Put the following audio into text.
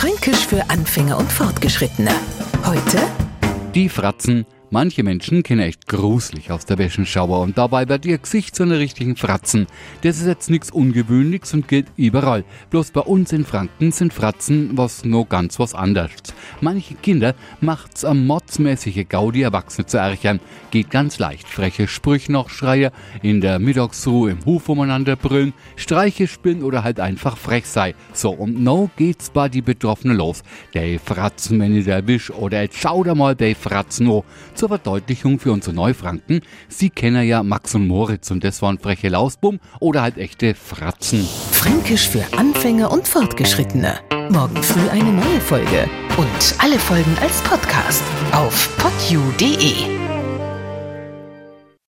Fränkisch für Anfänger und Fortgeschrittene. Heute Die Fratzen. Manche Menschen kennen echt gruselig aus der Wäschenschauer und dabei wird ihr Gesicht zu einer richtigen Fratzen. Das ist jetzt nichts Ungewöhnliches und gilt überall. Bloß bei uns in Franken sind Fratzen was nur ganz was anderes. Manche Kinder macht's am motzmäßige Gaudi Erwachsene zu ärchern. Geht ganz leicht. Freche Sprüche noch schreie, in der Mittagsruhe im Hof umeinander brüllen, Streiche spielen oder halt einfach frech sei. So, und no geht's bei die Betroffenen los. Der Fratzen, wenn ich erwisch, oder jetzt schau da mal der Fratzen no. Zur Verdeutlichung für unsere Neufranken, Sie kennen ja Max und Moritz und das waren freche Lausbum oder halt echte Fratzen. Fränkisch für Anfänger und Fortgeschrittene. Morgen früh eine neue Folge. Und alle Folgen als Podcast auf podu.de.